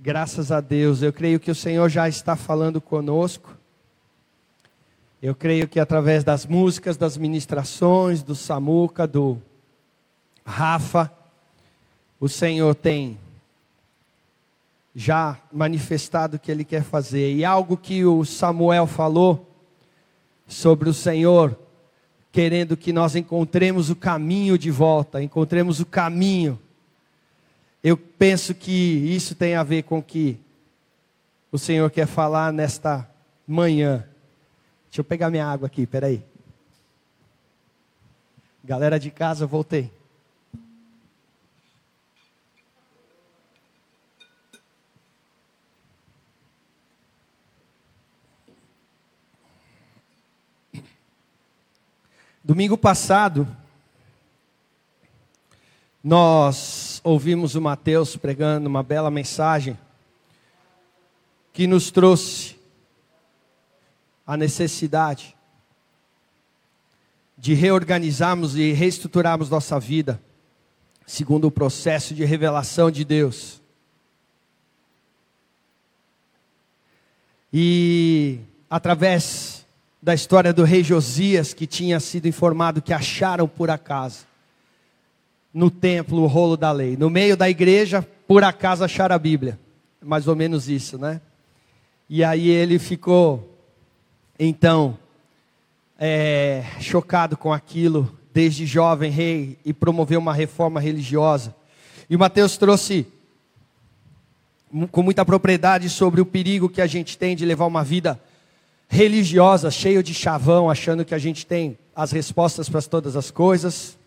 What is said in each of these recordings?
Graças a Deus, eu creio que o Senhor já está falando conosco. Eu creio que através das músicas, das ministrações, do Samuca, do Rafa, o Senhor tem já manifestado o que Ele quer fazer. E algo que o Samuel falou sobre o Senhor querendo que nós encontremos o caminho de volta, encontremos o caminho eu penso que isso tem a ver com o que o Senhor quer falar nesta manhã. Deixa eu pegar minha água aqui, peraí. Galera de casa, voltei. Domingo passado, nós ouvimos o Mateus pregando uma bela mensagem que nos trouxe a necessidade de reorganizarmos e reestruturarmos nossa vida segundo o processo de revelação de Deus. E através da história do rei Josias, que tinha sido informado que acharam por acaso no templo o rolo da lei. No meio da igreja, por acaso acharam a Bíblia. Mais ou menos isso, né? E aí ele ficou, então, é, chocado com aquilo, desde jovem rei, e promoveu uma reforma religiosa. E Mateus trouxe com muita propriedade sobre o perigo que a gente tem de levar uma vida religiosa, cheio de chavão, achando que a gente tem as respostas para todas as coisas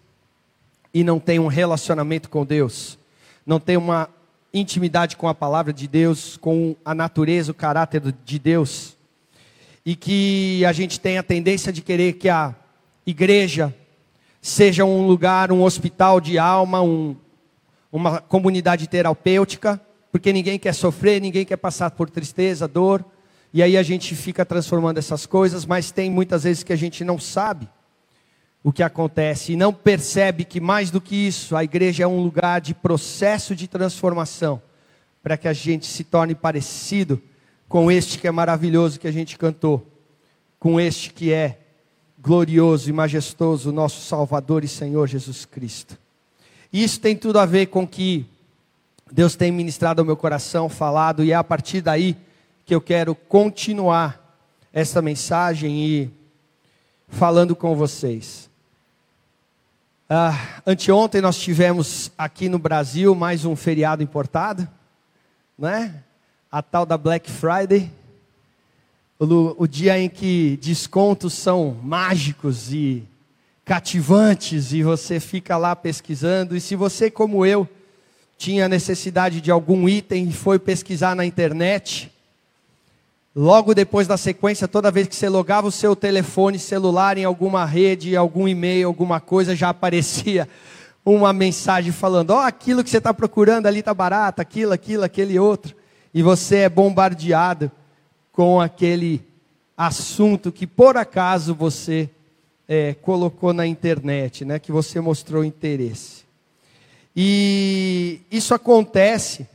e não tem um relacionamento com Deus, não tem uma intimidade com a palavra de Deus, com a natureza, o caráter de Deus, e que a gente tem a tendência de querer que a igreja seja um lugar, um hospital de alma, um, uma comunidade terapêutica, porque ninguém quer sofrer, ninguém quer passar por tristeza, dor, e aí a gente fica transformando essas coisas, mas tem muitas vezes que a gente não sabe o que acontece e não percebe que mais do que isso, a igreja é um lugar de processo de transformação, para que a gente se torne parecido com este que é maravilhoso que a gente cantou, com este que é glorioso e majestoso, nosso Salvador e Senhor Jesus Cristo. Isso tem tudo a ver com que Deus tem ministrado ao meu coração, falado, e é a partir daí que eu quero continuar essa mensagem e falando com vocês. Ah, anteontem nós tivemos aqui no Brasil mais um feriado importado, né? A tal da Black Friday, o, o dia em que descontos são mágicos e cativantes e você fica lá pesquisando. E se você, como eu, tinha necessidade de algum item e foi pesquisar na internet, Logo depois da sequência, toda vez que você logava o seu telefone celular em alguma rede, algum e-mail, alguma coisa, já aparecia uma mensagem falando: Ó, oh, aquilo que você está procurando ali está barato, aquilo, aquilo, aquele outro. E você é bombardeado com aquele assunto que por acaso você é, colocou na internet, né, que você mostrou interesse. E isso acontece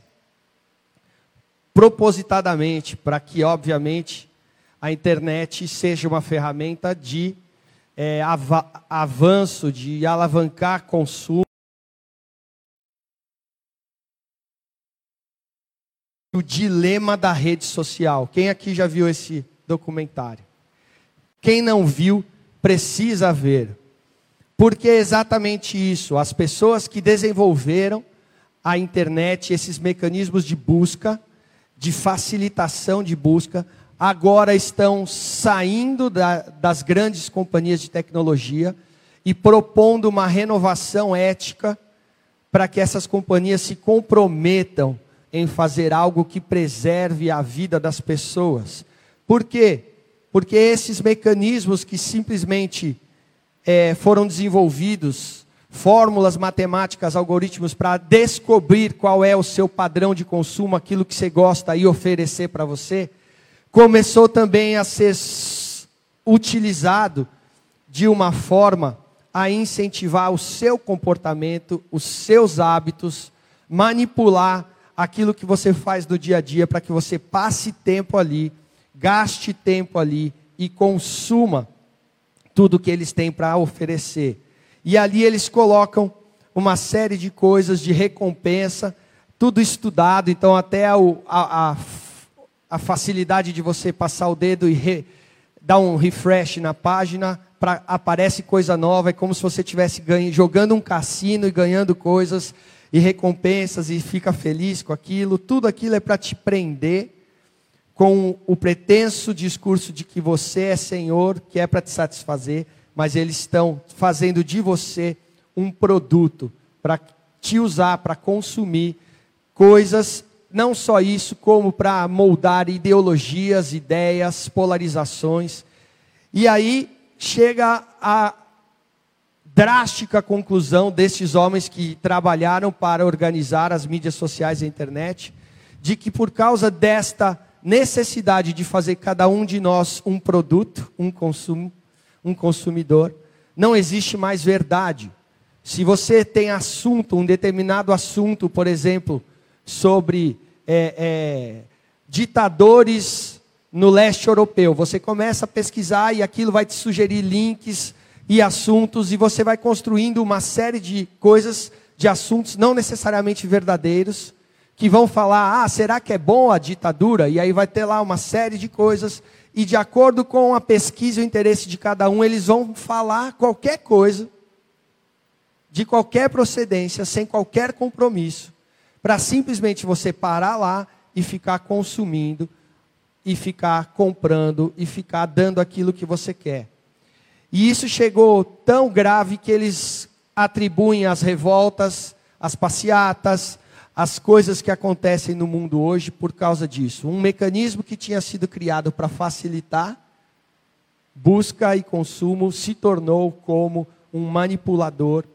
propositadamente, para que, obviamente, a internet seja uma ferramenta de é, av avanço, de alavancar consumo. O dilema da rede social. Quem aqui já viu esse documentário? Quem não viu, precisa ver. Porque é exatamente isso. As pessoas que desenvolveram a internet, esses mecanismos de busca, de facilitação de busca, agora estão saindo da, das grandes companhias de tecnologia e propondo uma renovação ética para que essas companhias se comprometam em fazer algo que preserve a vida das pessoas. Por quê? Porque esses mecanismos que simplesmente é, foram desenvolvidos fórmulas matemáticas, algoritmos para descobrir qual é o seu padrão de consumo, aquilo que você gosta e oferecer para você, começou também a ser utilizado de uma forma a incentivar o seu comportamento, os seus hábitos, manipular aquilo que você faz do dia a dia para que você passe tempo ali, gaste tempo ali e consuma tudo que eles têm para oferecer. E ali eles colocam uma série de coisas de recompensa, tudo estudado, então até a, a, a facilidade de você passar o dedo e re, dar um refresh na página, pra, aparece coisa nova, é como se você estivesse jogando um cassino e ganhando coisas e recompensas e fica feliz com aquilo. Tudo aquilo é para te prender com o pretenso discurso de que você é Senhor, que é para te satisfazer, mas eles estão fazendo de você um produto para te usar, para consumir coisas, não só isso, como para moldar ideologias, ideias, polarizações. E aí chega a drástica conclusão destes homens que trabalharam para organizar as mídias sociais e a internet, de que por causa desta necessidade de fazer cada um de nós um produto, um consumo, um consumidor, não existe mais verdade. Se você tem assunto, um determinado assunto, por exemplo, sobre é, é, ditadores no leste europeu, você começa a pesquisar e aquilo vai te sugerir links e assuntos, e você vai construindo uma série de coisas, de assuntos não necessariamente verdadeiros, que vão falar: ah, será que é bom a ditadura? E aí vai ter lá uma série de coisas, e de acordo com a pesquisa e o interesse de cada um, eles vão falar qualquer coisa de qualquer procedência, sem qualquer compromisso, para simplesmente você parar lá e ficar consumindo, e ficar comprando, e ficar dando aquilo que você quer. E isso chegou tão grave que eles atribuem as revoltas, as passeatas, as coisas que acontecem no mundo hoje por causa disso. Um mecanismo que tinha sido criado para facilitar busca e consumo se tornou como um manipulador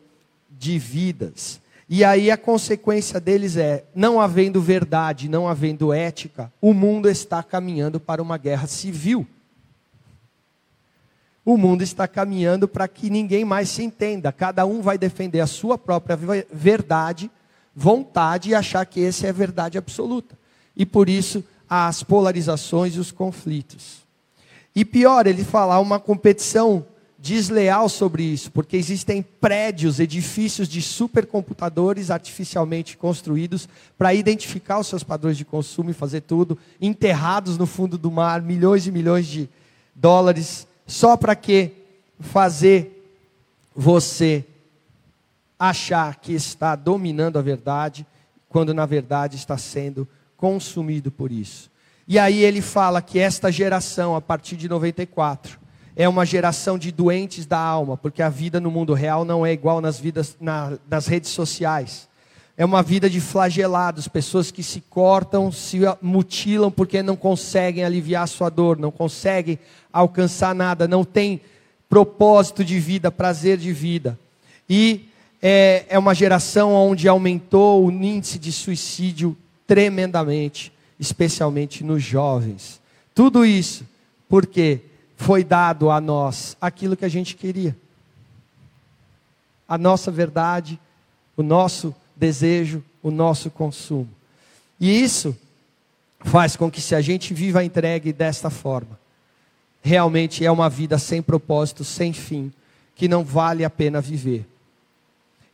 de vidas. E aí a consequência deles é: não havendo verdade, não havendo ética, o mundo está caminhando para uma guerra civil. O mundo está caminhando para que ninguém mais se entenda, cada um vai defender a sua própria verdade, vontade e achar que essa é a verdade absoluta. E por isso as polarizações e os conflitos. E pior, ele falar uma competição desleal sobre isso, porque existem prédios, edifícios de supercomputadores artificialmente construídos para identificar os seus padrões de consumo e fazer tudo, enterrados no fundo do mar, milhões e milhões de dólares, só para que fazer você achar que está dominando a verdade, quando na verdade está sendo consumido por isso. E aí ele fala que esta geração, a partir de 94, é uma geração de doentes da alma, porque a vida no mundo real não é igual nas vidas na, nas redes sociais. É uma vida de flagelados, pessoas que se cortam, se mutilam porque não conseguem aliviar sua dor, não conseguem alcançar nada, não têm propósito de vida, prazer de vida. E é, é uma geração onde aumentou o índice de suicídio tremendamente, especialmente nos jovens. Tudo isso porque foi dado a nós aquilo que a gente queria. A nossa verdade, o nosso desejo, o nosso consumo. E isso faz com que se a gente viva entregue desta forma, realmente é uma vida sem propósito, sem fim, que não vale a pena viver.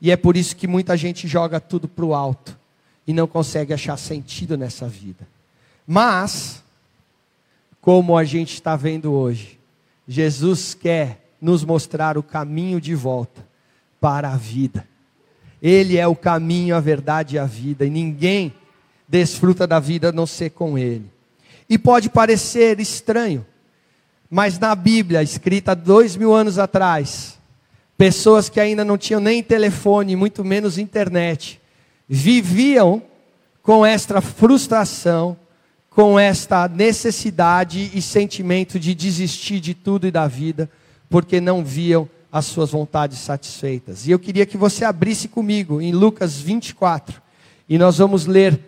E é por isso que muita gente joga tudo para o alto e não consegue achar sentido nessa vida. Mas, como a gente está vendo hoje, Jesus quer nos mostrar o caminho de volta para a vida. Ele é o caminho, a verdade e a vida, e ninguém desfruta da vida a não ser com Ele. E pode parecer estranho, mas na Bíblia, escrita dois mil anos atrás, pessoas que ainda não tinham nem telefone, muito menos internet, viviam com esta frustração, com esta necessidade e sentimento de desistir de tudo e da vida, porque não viam as suas vontades satisfeitas. E eu queria que você abrisse comigo em Lucas 24, e nós vamos ler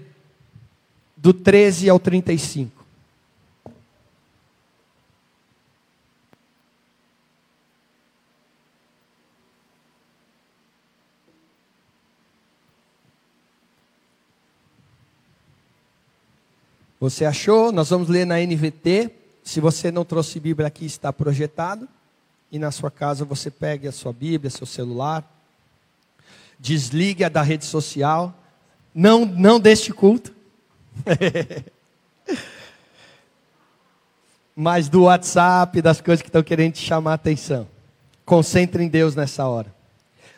do 13 ao 35. Você achou? Nós vamos ler na NVT. Se você não trouxe Bíblia aqui, está projetado. E na sua casa você pegue a sua Bíblia, seu celular. Desligue a da rede social. Não, não deste culto. Mas do WhatsApp, das coisas que estão querendo te chamar a atenção. Concentre em Deus nessa hora.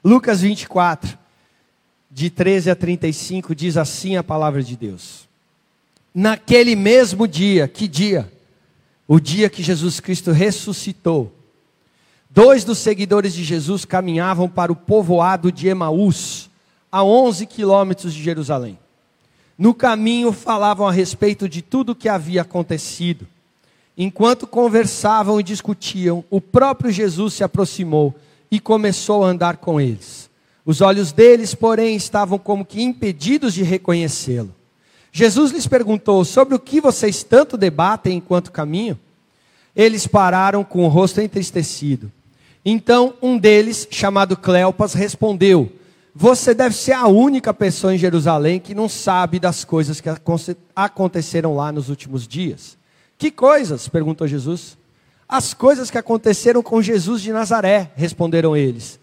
Lucas 24, de 13 a 35, diz assim a palavra de Deus. Naquele mesmo dia, que dia? O dia que Jesus Cristo ressuscitou. Dois dos seguidores de Jesus caminhavam para o povoado de Emaús, a 11 quilômetros de Jerusalém. No caminho falavam a respeito de tudo o que havia acontecido. Enquanto conversavam e discutiam, o próprio Jesus se aproximou e começou a andar com eles. Os olhos deles, porém, estavam como que impedidos de reconhecê-lo. Jesus lhes perguntou: Sobre o que vocês tanto debatem enquanto caminham? Eles pararam com o rosto entristecido. Então um deles, chamado Cleopas, respondeu: Você deve ser a única pessoa em Jerusalém que não sabe das coisas que aconteceram lá nos últimos dias. Que coisas? perguntou Jesus. As coisas que aconteceram com Jesus de Nazaré, responderam eles.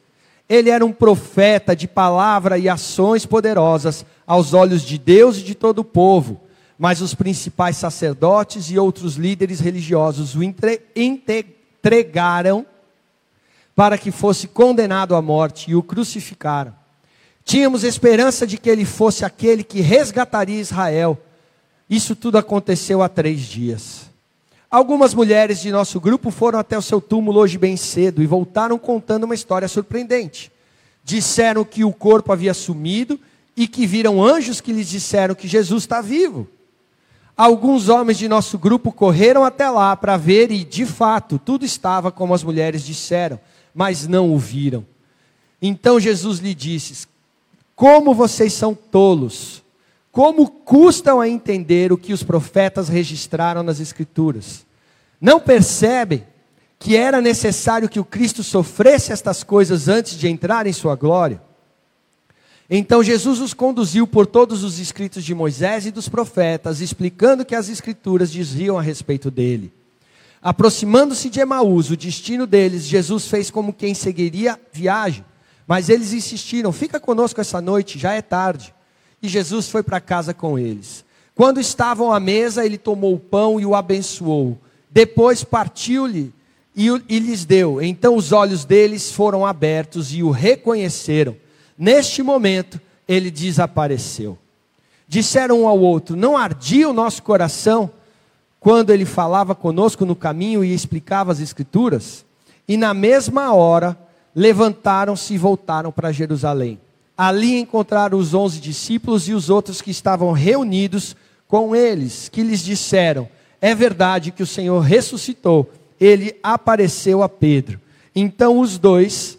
Ele era um profeta de palavra e ações poderosas aos olhos de Deus e de todo o povo. Mas os principais sacerdotes e outros líderes religiosos o entregaram para que fosse condenado à morte e o crucificaram. Tínhamos esperança de que ele fosse aquele que resgataria Israel. Isso tudo aconteceu há três dias. Algumas mulheres de nosso grupo foram até o seu túmulo hoje bem cedo e voltaram contando uma história surpreendente. Disseram que o corpo havia sumido e que viram anjos que lhes disseram que Jesus está vivo. Alguns homens de nosso grupo correram até lá para ver e, de fato, tudo estava como as mulheres disseram, mas não o viram. Então Jesus lhe disse: Como vocês são tolos! Como custam a entender o que os profetas registraram nas Escrituras? Não percebem que era necessário que o Cristo sofresse estas coisas antes de entrar em sua glória? Então Jesus os conduziu por todos os escritos de Moisés e dos profetas, explicando que as Escrituras diziam a respeito dele. Aproximando-se de Emaús, o destino deles, Jesus fez como quem seguiria viagem, mas eles insistiram: fica conosco essa noite, já é tarde e Jesus foi para casa com eles. Quando estavam à mesa, ele tomou o pão e o abençoou. Depois partiu-lhe e, e lhes deu. Então os olhos deles foram abertos e o reconheceram. Neste momento, ele desapareceu. Disseram um ao outro: Não ardia o nosso coração quando ele falava conosco no caminho e explicava as Escrituras? E na mesma hora, levantaram-se e voltaram para Jerusalém. Ali encontraram os onze discípulos e os outros que estavam reunidos com eles, que lhes disseram: É verdade que o Senhor ressuscitou. Ele apareceu a Pedro. Então os dois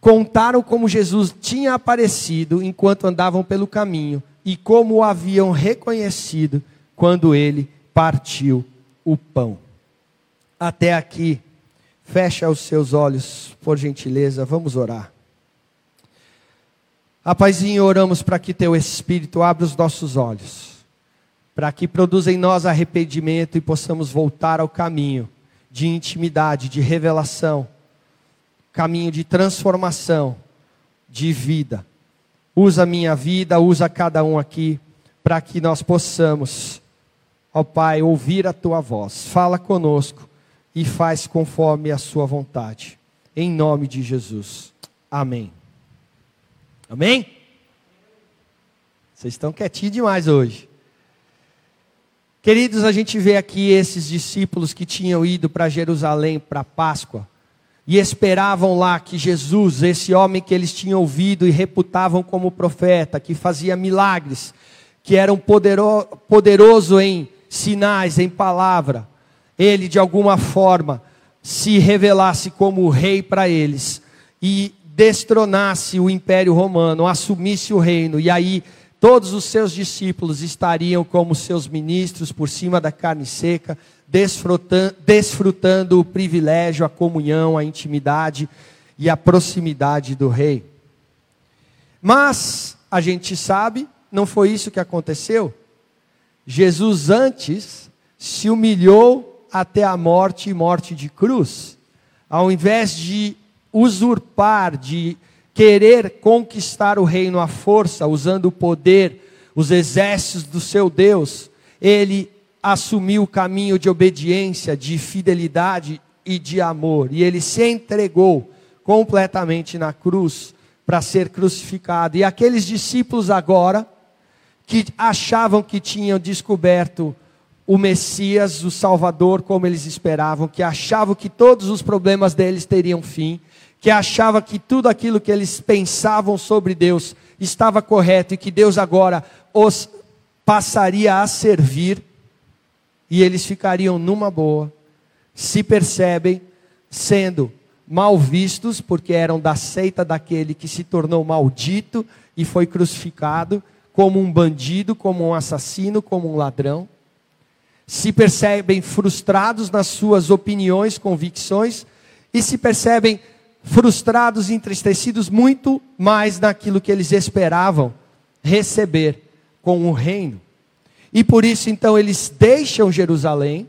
contaram como Jesus tinha aparecido enquanto andavam pelo caminho e como o haviam reconhecido quando ele partiu o pão. Até aqui, fecha os seus olhos, por gentileza, vamos orar. Apaizinho, oramos para que teu Espírito abra os nossos olhos, para que produza em nós arrependimento e possamos voltar ao caminho de intimidade, de revelação, caminho de transformação, de vida. Usa a minha vida, usa cada um aqui, para que nós possamos, ó Pai, ouvir a tua voz. Fala conosco e faz conforme a sua vontade. Em nome de Jesus. Amém. Amém? Vocês estão quietinhos demais hoje. Queridos, a gente vê aqui esses discípulos que tinham ido para Jerusalém para Páscoa e esperavam lá que Jesus, esse homem que eles tinham ouvido e reputavam como profeta, que fazia milagres, que era um poderoso, poderoso em sinais, em palavra, ele de alguma forma se revelasse como rei para eles e destronasse o império romano, assumisse o reino, e aí todos os seus discípulos estariam como seus ministros por cima da carne seca, desfrutando, desfrutando o privilégio, a comunhão, a intimidade e a proximidade do rei. Mas a gente sabe, não foi isso que aconteceu. Jesus antes se humilhou até a morte e morte de cruz. Ao invés de usurpar, de querer conquistar o reino à força, usando o poder, os exércitos do seu Deus, ele assumiu o caminho de obediência, de fidelidade e de amor, e ele se entregou completamente na cruz para ser crucificado. E aqueles discípulos agora, que achavam que tinham descoberto o Messias, o Salvador, como eles esperavam, que achavam que todos os problemas deles teriam fim, que achavam que tudo aquilo que eles pensavam sobre Deus estava correto e que Deus agora os passaria a servir e eles ficariam numa boa, se percebem sendo mal vistos, porque eram da seita daquele que se tornou maldito e foi crucificado, como um bandido, como um assassino, como um ladrão. Se percebem frustrados nas suas opiniões, convicções, e se percebem frustrados e entristecidos muito mais naquilo que eles esperavam receber com o reino. E por isso então eles deixam Jerusalém,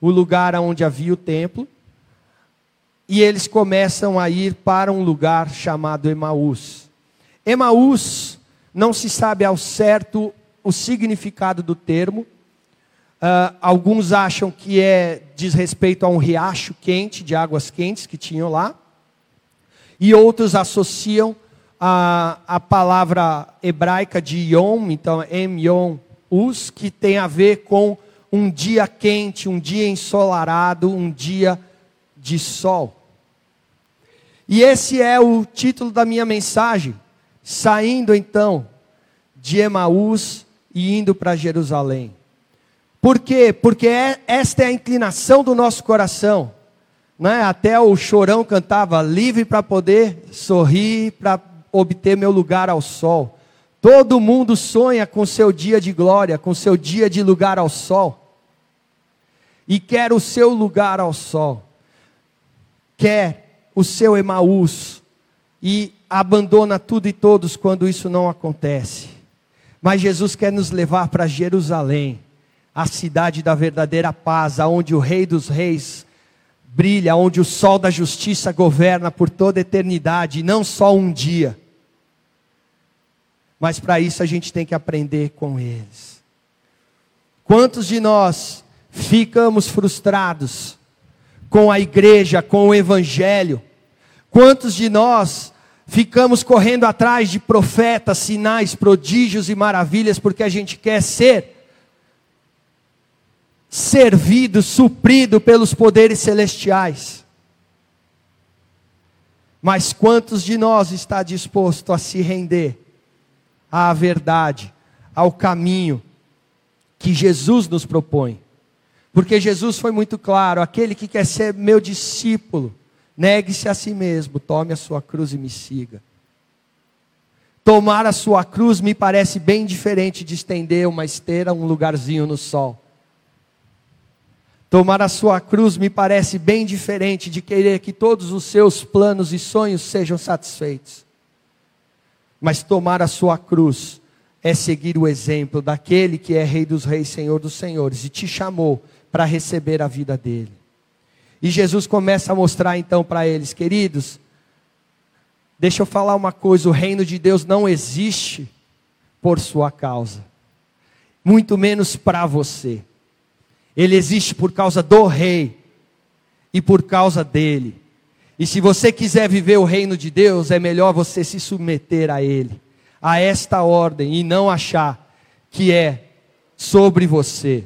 o lugar onde havia o templo, e eles começam a ir para um lugar chamado Emaús. Emaús, não se sabe ao certo o significado do termo. Uh, alguns acham que é diz respeito a um riacho quente, de águas quentes que tinham lá. E outros associam a, a palavra hebraica de Yom, então Em Yom Us, que tem a ver com um dia quente, um dia ensolarado, um dia de sol. E esse é o título da minha mensagem. Saindo então de Emaús e indo para Jerusalém. Por quê? Porque é, esta é a inclinação do nosso coração. Né? Até o chorão cantava: livre para poder sorrir, para obter meu lugar ao sol. Todo mundo sonha com seu dia de glória, com seu dia de lugar ao sol. E quer o seu lugar ao sol. Quer o seu Emaús e abandona tudo e todos quando isso não acontece. Mas Jesus quer nos levar para Jerusalém, a cidade da verdadeira paz, aonde o Rei dos Reis brilha, onde o sol da justiça governa por toda a eternidade, não só um dia. Mas para isso a gente tem que aprender com eles. Quantos de nós ficamos frustrados com a igreja, com o evangelho. Quantos de nós ficamos correndo atrás de profetas, sinais, prodígios e maravilhas porque a gente quer ser servido, suprido pelos poderes celestiais? Mas quantos de nós está disposto a se render à verdade, ao caminho que Jesus nos propõe? Porque Jesus foi muito claro: aquele que quer ser meu discípulo, negue-se a si mesmo, tome a sua cruz e me siga. Tomar a sua cruz me parece bem diferente de estender uma esteira, um lugarzinho no sol. Tomar a sua cruz me parece bem diferente de querer que todos os seus planos e sonhos sejam satisfeitos. Mas tomar a sua cruz é seguir o exemplo daquele que é Rei dos Reis, Senhor dos Senhores, e te chamou para receber a vida dele. E Jesus começa a mostrar então para eles, queridos, deixa eu falar uma coisa: o reino de Deus não existe por sua causa, muito menos para você. Ele existe por causa do rei e por causa dele. E se você quiser viver o reino de Deus, é melhor você se submeter a ele, a esta ordem e não achar que é sobre você.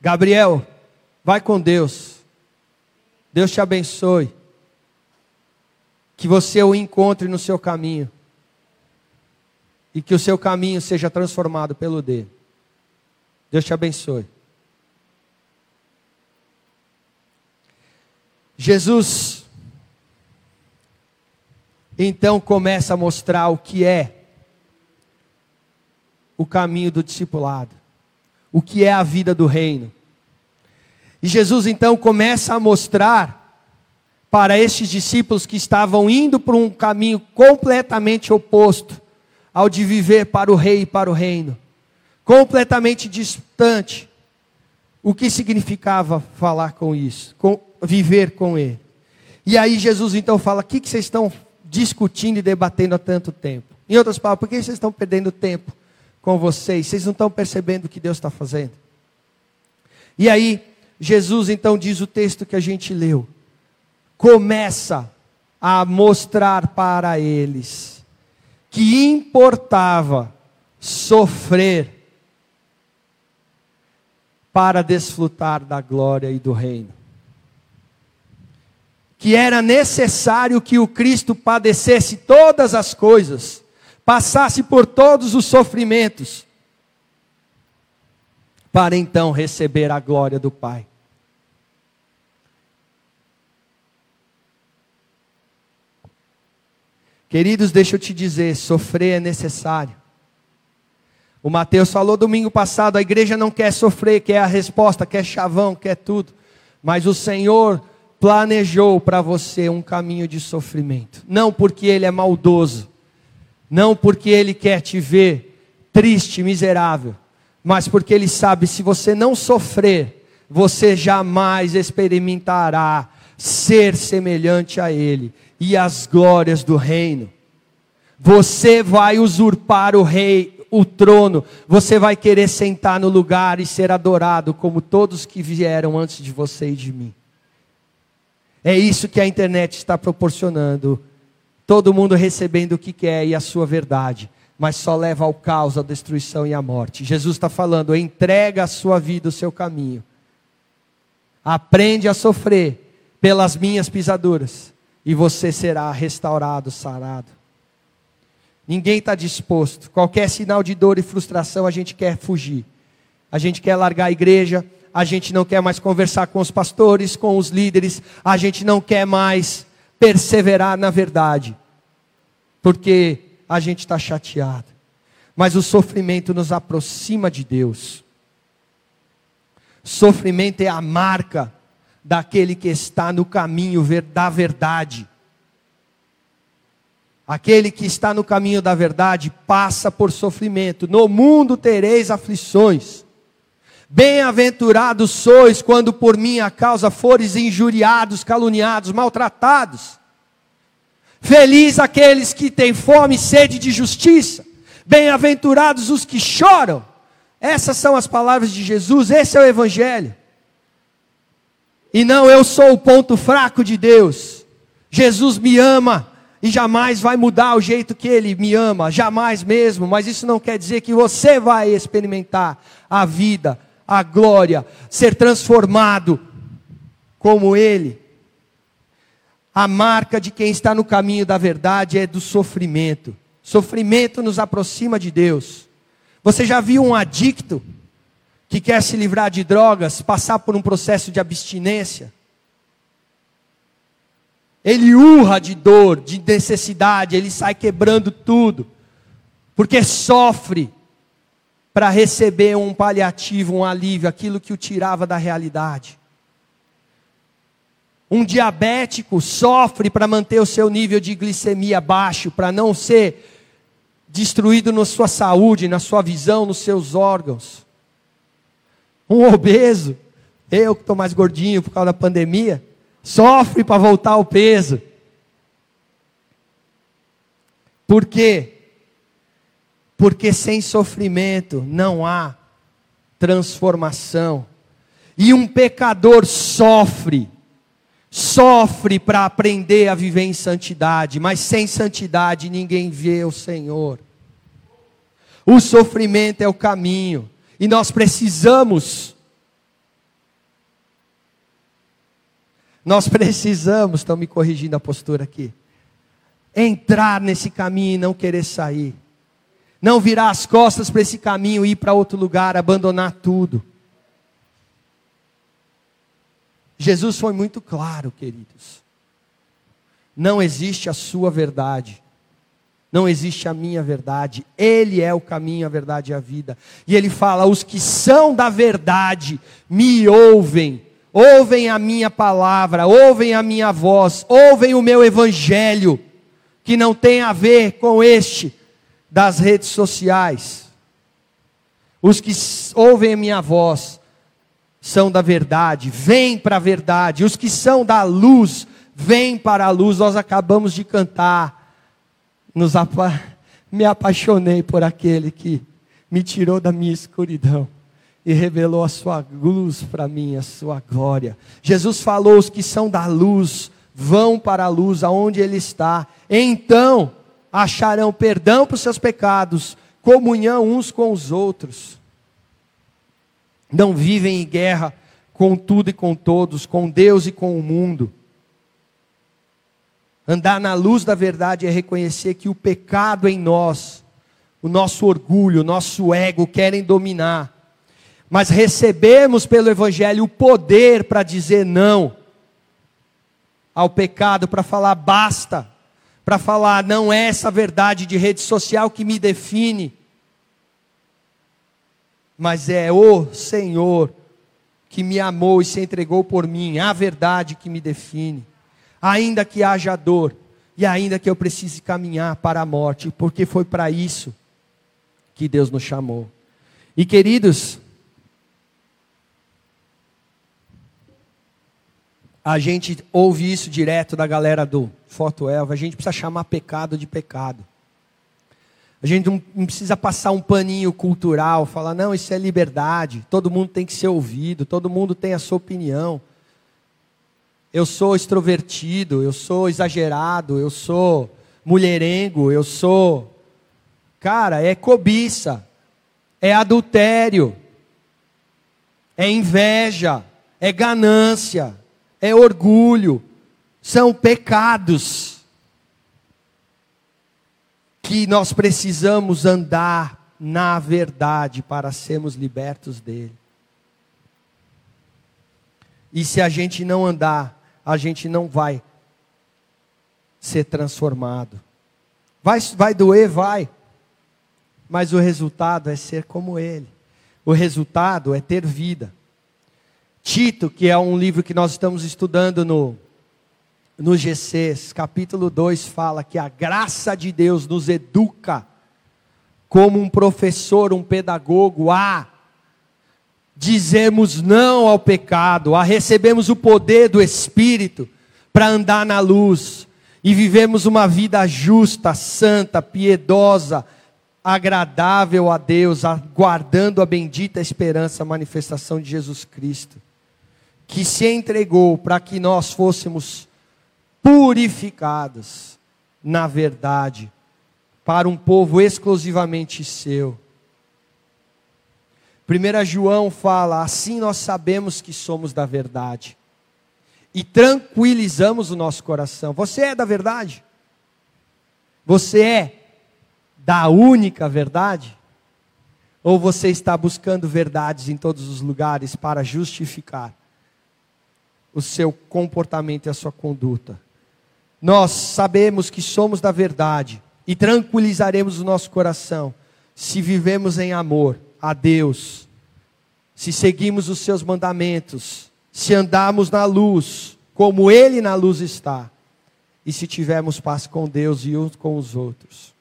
Gabriel, vai com Deus. Deus te abençoe. Que você o encontre no seu caminho. E que o seu caminho seja transformado pelo dele. Deus te abençoe. Jesus então começa a mostrar o que é o caminho do discipulado o que é a vida do reino. E Jesus então começa a mostrar para estes discípulos que estavam indo por um caminho completamente oposto ao de viver para o rei e para o reino. Completamente distante. O que significava falar com isso? Com, viver com ele. E aí Jesus então fala: o que, que vocês estão discutindo e debatendo há tanto tempo? Em outras palavras, por que vocês estão perdendo tempo com vocês? Vocês não estão percebendo o que Deus está fazendo? E aí, Jesus então diz o texto que a gente leu. Começa a mostrar para eles que importava sofrer para desfrutar da glória e do reino. Que era necessário que o Cristo padecesse todas as coisas, passasse por todos os sofrimentos, para então receber a glória do Pai. Queridos, deixa eu te dizer, sofrer é necessário. O Mateus falou domingo passado, a igreja não quer sofrer, quer a resposta, quer chavão, quer tudo. Mas o Senhor planejou para você um caminho de sofrimento. Não porque Ele é maldoso, não porque Ele quer te ver triste, miserável, mas porque Ele sabe, se você não sofrer, você jamais experimentará ser semelhante a Ele e as glórias do reino. Você vai usurpar o rei, o trono, você vai querer sentar no lugar e ser adorado como todos que vieram antes de você e de mim. É isso que a internet está proporcionando. Todo mundo recebendo o que quer e a sua verdade, mas só leva ao caos, à destruição e à morte. Jesus está falando: entrega a sua vida, o seu caminho. Aprende a sofrer pelas minhas pisaduras e você será restaurado, sarado. Ninguém está disposto. Qualquer sinal de dor e frustração, a gente quer fugir. A gente quer largar a igreja, a gente não quer mais conversar com os pastores, com os líderes, a gente não quer mais perseverar na verdade, porque a gente está chateado. Mas o sofrimento nos aproxima de Deus. Sofrimento é a marca daquele que está no caminho da verdade. Aquele que está no caminho da verdade passa por sofrimento. No mundo tereis aflições. Bem-aventurados sois quando por minha causa fores injuriados, caluniados, maltratados. Feliz aqueles que têm fome e sede de justiça. Bem-aventurados os que choram. Essas são as palavras de Jesus, esse é o Evangelho. E não eu sou o ponto fraco de Deus. Jesus me ama e jamais vai mudar o jeito que ele me ama, jamais mesmo, mas isso não quer dizer que você vai experimentar a vida, a glória, ser transformado como ele. A marca de quem está no caminho da verdade é do sofrimento. Sofrimento nos aproxima de Deus. Você já viu um adicto que quer se livrar de drogas, passar por um processo de abstinência. Ele urra de dor, de necessidade, ele sai quebrando tudo, porque sofre para receber um paliativo, um alívio, aquilo que o tirava da realidade. Um diabético sofre para manter o seu nível de glicemia baixo, para não ser destruído na sua saúde, na sua visão, nos seus órgãos um obeso, eu que estou mais gordinho por causa da pandemia, sofre para voltar ao peso. Por quê? Porque sem sofrimento não há transformação. E um pecador sofre, sofre para aprender a viver em santidade, mas sem santidade ninguém vê o Senhor. O sofrimento é o caminho. E nós precisamos, nós precisamos, estão me corrigindo a postura aqui, entrar nesse caminho e não querer sair. Não virar as costas para esse caminho e ir para outro lugar, abandonar tudo. Jesus foi muito claro, queridos. Não existe a sua verdade. Não existe a minha verdade, Ele é o caminho, a verdade e a vida. E Ele fala: os que são da verdade me ouvem, ouvem a minha palavra, ouvem a minha voz, ouvem o meu evangelho, que não tem a ver com este, das redes sociais. Os que ouvem a minha voz são da verdade, vêm para a verdade. Os que são da luz, vêm para a luz. Nós acabamos de cantar. Nos apa me apaixonei por aquele que me tirou da minha escuridão e revelou a sua luz para mim, a sua glória. Jesus falou: os que são da luz vão para a luz aonde ele está. Então acharão perdão para os seus pecados, comunhão uns com os outros. Não vivem em guerra com tudo e com todos, com Deus e com o mundo. Andar na luz da verdade é reconhecer que o pecado em nós, o nosso orgulho, o nosso ego querem dominar. Mas recebemos pelo Evangelho o poder para dizer não ao pecado, para falar basta, para falar não é essa verdade de rede social que me define, mas é o Senhor que me amou e se entregou por mim, a verdade que me define ainda que haja dor, e ainda que eu precise caminhar para a morte, porque foi para isso que Deus nos chamou. E queridos, a gente ouve isso direto da galera do Foto Elva, a gente precisa chamar pecado de pecado. A gente não precisa passar um paninho cultural, falar, não, isso é liberdade, todo mundo tem que ser ouvido, todo mundo tem a sua opinião eu sou extrovertido, eu sou exagerado, eu sou mulherengo, eu sou. Cara, é cobiça, é adultério, é inveja, é ganância, é orgulho, são pecados que nós precisamos andar na verdade para sermos libertos dele. E se a gente não andar a gente não vai ser transformado. Vai, vai doer? Vai. Mas o resultado é ser como Ele. O resultado é ter vida. Tito, que é um livro que nós estamos estudando no, no GCs, capítulo 2, fala que a graça de Deus nos educa como um professor, um pedagogo, a dizemos não ao pecado, a recebemos o poder do Espírito para andar na luz e vivemos uma vida justa, santa, piedosa, agradável a Deus, aguardando a bendita esperança, a manifestação de Jesus Cristo, que se entregou para que nós fôssemos purificados na verdade, para um povo exclusivamente seu 1 João fala: assim nós sabemos que somos da verdade e tranquilizamos o nosso coração. Você é da verdade? Você é da única verdade? Ou você está buscando verdades em todos os lugares para justificar o seu comportamento e a sua conduta? Nós sabemos que somos da verdade e tranquilizaremos o nosso coração se vivemos em amor a Deus, se seguimos os seus mandamentos, se andarmos na luz, como Ele na luz está, e se tivermos paz com Deus e uns com os outros.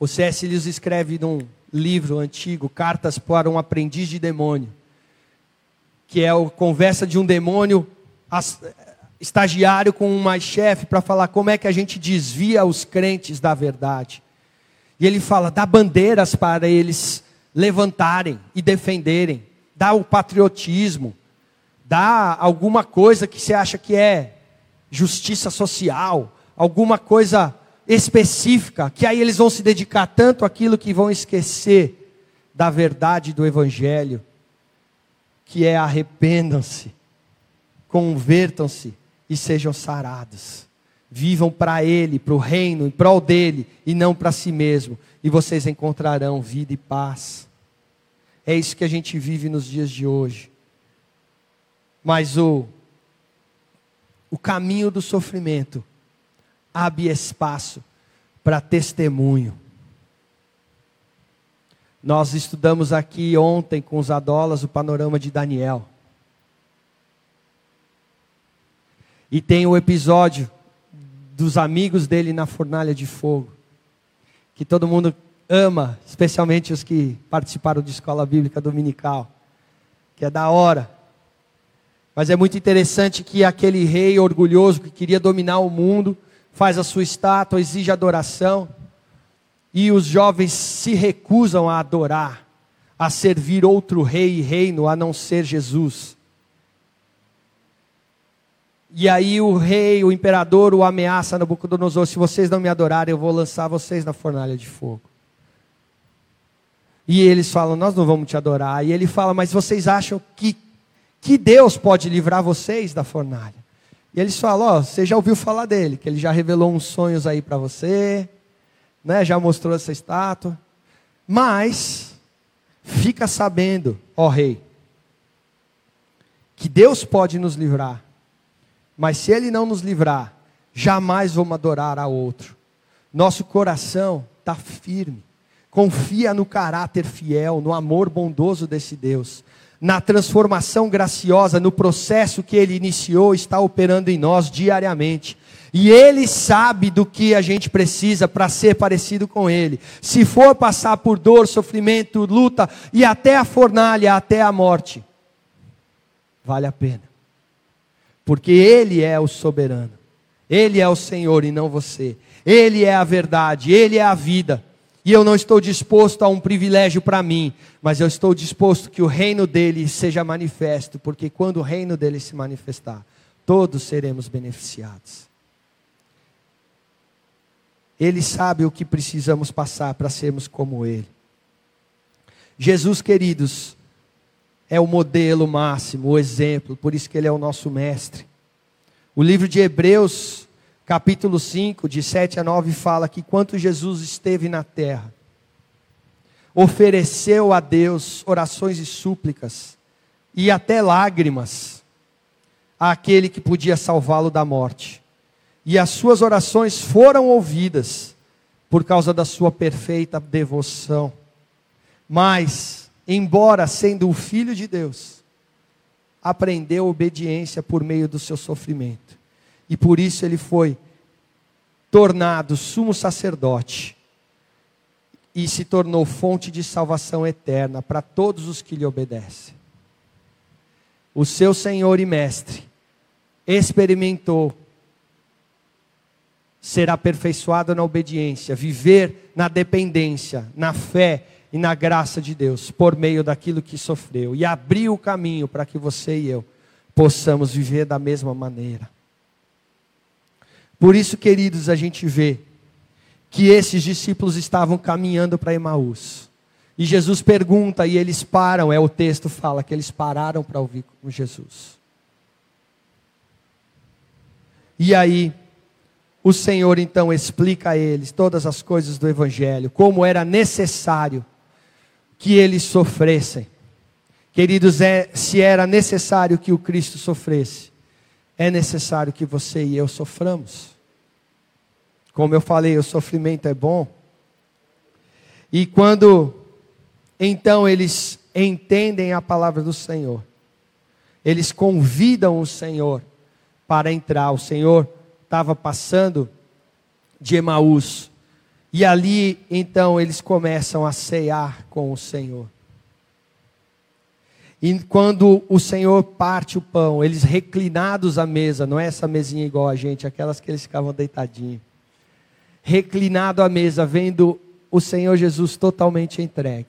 O C.S. Lewis escreve num livro antigo, Cartas para um Aprendiz de Demônio, que é a conversa de um demônio estagiário com um mais chefe para falar como é que a gente desvia os crentes da verdade. E ele fala: dá bandeiras para eles levantarem e defenderem, dá o patriotismo, dá alguma coisa que você acha que é justiça social, alguma coisa específica, que aí eles vão se dedicar tanto àquilo que vão esquecer da verdade do Evangelho, que é arrependam-se, convertam-se e sejam sarados. Vivam para Ele, para o reino, em prol dele e não para si mesmo. E vocês encontrarão vida e paz. É isso que a gente vive nos dias de hoje. Mas o, o caminho do sofrimento abre espaço para testemunho. Nós estudamos aqui ontem com os adolas o panorama de Daniel. E tem o episódio dos amigos dele na fornalha de fogo, que todo mundo ama, especialmente os que participaram de escola bíblica dominical, que é da hora. Mas é muito interessante que aquele rei orgulhoso que queria dominar o mundo, faz a sua estátua, exige adoração, e os jovens se recusam a adorar, a servir outro rei e reino a não ser Jesus. E aí o rei, o imperador, o ameaça Nabucodonosor: se vocês não me adorarem, eu vou lançar vocês na fornalha de fogo. E eles falam: nós não vamos te adorar. E ele fala: mas vocês acham que, que Deus pode livrar vocês da fornalha? E eles falam: ó, você já ouviu falar dele, que ele já revelou uns sonhos aí para você, né? Já mostrou essa estátua. Mas fica sabendo, ó rei, que Deus pode nos livrar mas se Ele não nos livrar, jamais vamos adorar a outro. Nosso coração está firme, confia no caráter fiel, no amor bondoso desse Deus, na transformação graciosa, no processo que Ele iniciou, está operando em nós diariamente. E Ele sabe do que a gente precisa para ser parecido com Ele. Se for passar por dor, sofrimento, luta e até a fornalha, até a morte, vale a pena porque Ele é o soberano, Ele é o Senhor e não você, Ele é a verdade, Ele é a vida. E eu não estou disposto a um privilégio para mim, mas eu estou disposto que o reino dele seja manifesto, porque quando o reino dele se manifestar, todos seremos beneficiados. Ele sabe o que precisamos passar para sermos como ele. Jesus, queridos, é o modelo máximo, o exemplo, por isso que ele é o nosso mestre. O livro de Hebreus, capítulo 5, de 7 a 9, fala que quando Jesus esteve na terra, ofereceu a Deus orações e súplicas, e até lágrimas, àquele que podia salvá-lo da morte. E as suas orações foram ouvidas, por causa da sua perfeita devoção. Mas, embora sendo o filho de Deus, aprendeu obediência por meio do seu sofrimento. E por isso ele foi tornado sumo sacerdote e se tornou fonte de salvação eterna para todos os que lhe obedecem. O seu Senhor e Mestre experimentou ser aperfeiçoado na obediência, viver na dependência, na fé e na graça de Deus, por meio daquilo que sofreu, e abriu o caminho para que você e eu possamos viver da mesma maneira. Por isso, queridos, a gente vê que esses discípulos estavam caminhando para Emaús. E Jesus pergunta e eles param, é o texto fala que eles pararam para ouvir com Jesus. E aí, o Senhor então explica a eles todas as coisas do Evangelho, como era necessário que eles sofressem. Queridos, é, se era necessário que o Cristo sofresse, é necessário que você e eu soframos. Como eu falei, o sofrimento é bom. E quando então eles entendem a palavra do Senhor, eles convidam o Senhor para entrar. O Senhor estava passando de Emaús e ali, então, eles começam a cear com o Senhor. E quando o Senhor parte o pão, eles reclinados à mesa, não é essa mesinha igual a gente, aquelas que eles ficavam deitadinhos. Reclinado à mesa, vendo o Senhor Jesus totalmente entregue,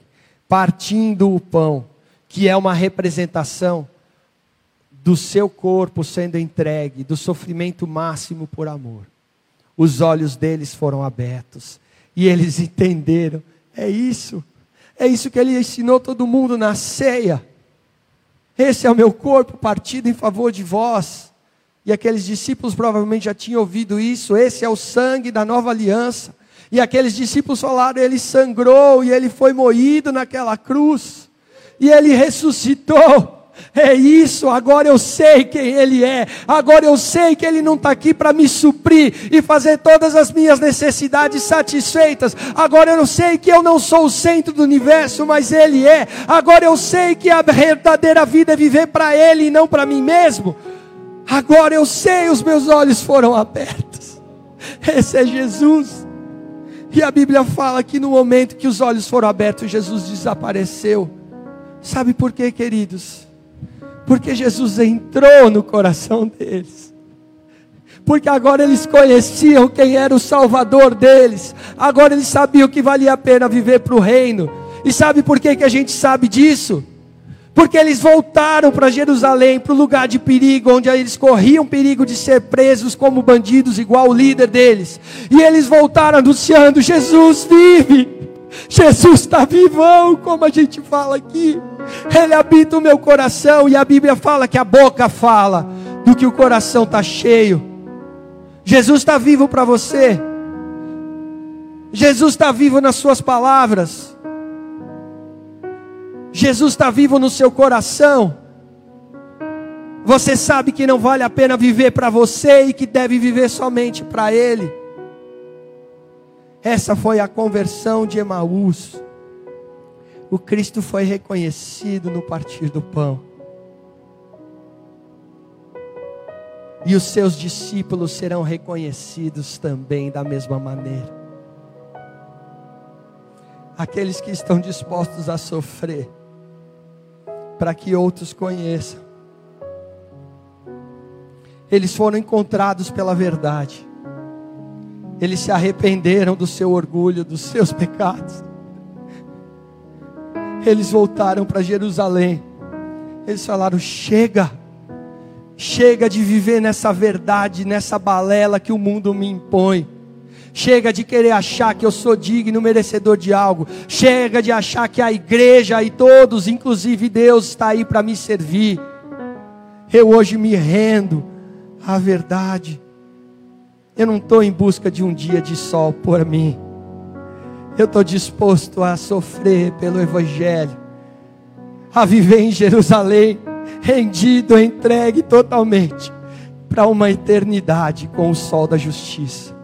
partindo o pão, que é uma representação do seu corpo sendo entregue, do sofrimento máximo por amor. Os olhos deles foram abertos e eles entenderam. É isso. É isso que ele ensinou todo mundo na ceia. Esse é o meu corpo partido em favor de vós. E aqueles discípulos provavelmente já tinham ouvido isso. Esse é o sangue da nova aliança. E aqueles discípulos falaram: ele sangrou e ele foi moído naquela cruz. E ele ressuscitou. É isso, agora eu sei quem Ele é, agora eu sei que Ele não está aqui para me suprir e fazer todas as minhas necessidades satisfeitas. Agora eu sei que eu não sou o centro do universo, mas Ele é. Agora eu sei que a verdadeira vida é viver para Ele e não para mim mesmo. Agora eu sei, os meus olhos foram abertos. Esse é Jesus. E a Bíblia fala que no momento que os olhos foram abertos, Jesus desapareceu. Sabe por quê, queridos? Porque Jesus entrou no coração deles. Porque agora eles conheciam quem era o Salvador deles. Agora eles sabiam que valia a pena viver para o reino. E sabe por que, que a gente sabe disso? Porque eles voltaram para Jerusalém, para o lugar de perigo, onde eles corriam perigo de ser presos como bandidos, igual o líder deles. E eles voltaram anunciando: Jesus vive, Jesus está vivão, como a gente fala aqui. Ele habita o meu coração, e a Bíblia fala que a boca fala do que o coração está cheio. Jesus está vivo para você, Jesus está vivo nas suas palavras. Jesus está vivo no seu coração. Você sabe que não vale a pena viver para você e que deve viver somente para Ele. Essa foi a conversão de Emaús. O Cristo foi reconhecido no partir do pão. E os seus discípulos serão reconhecidos também da mesma maneira. Aqueles que estão dispostos a sofrer para que outros conheçam. Eles foram encontrados pela verdade. Eles se arrependeram do seu orgulho, dos seus pecados. Eles voltaram para Jerusalém. Eles falaram: chega, chega de viver nessa verdade, nessa balela que o mundo me impõe. Chega de querer achar que eu sou digno, merecedor de algo. Chega de achar que a igreja e todos, inclusive Deus, está aí para me servir. Eu hoje me rendo à verdade. Eu não estou em busca de um dia de sol por mim. Eu estou disposto a sofrer pelo Evangelho, a viver em Jerusalém, rendido, entregue totalmente para uma eternidade com o sol da justiça.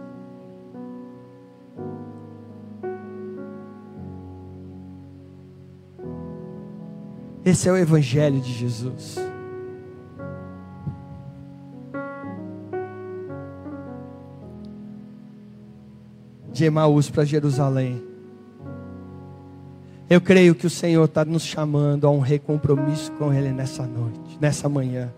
Esse é o Evangelho de Jesus. De Emaús para Jerusalém. Eu creio que o Senhor está nos chamando a um recompromisso com Ele nessa noite, nessa manhã.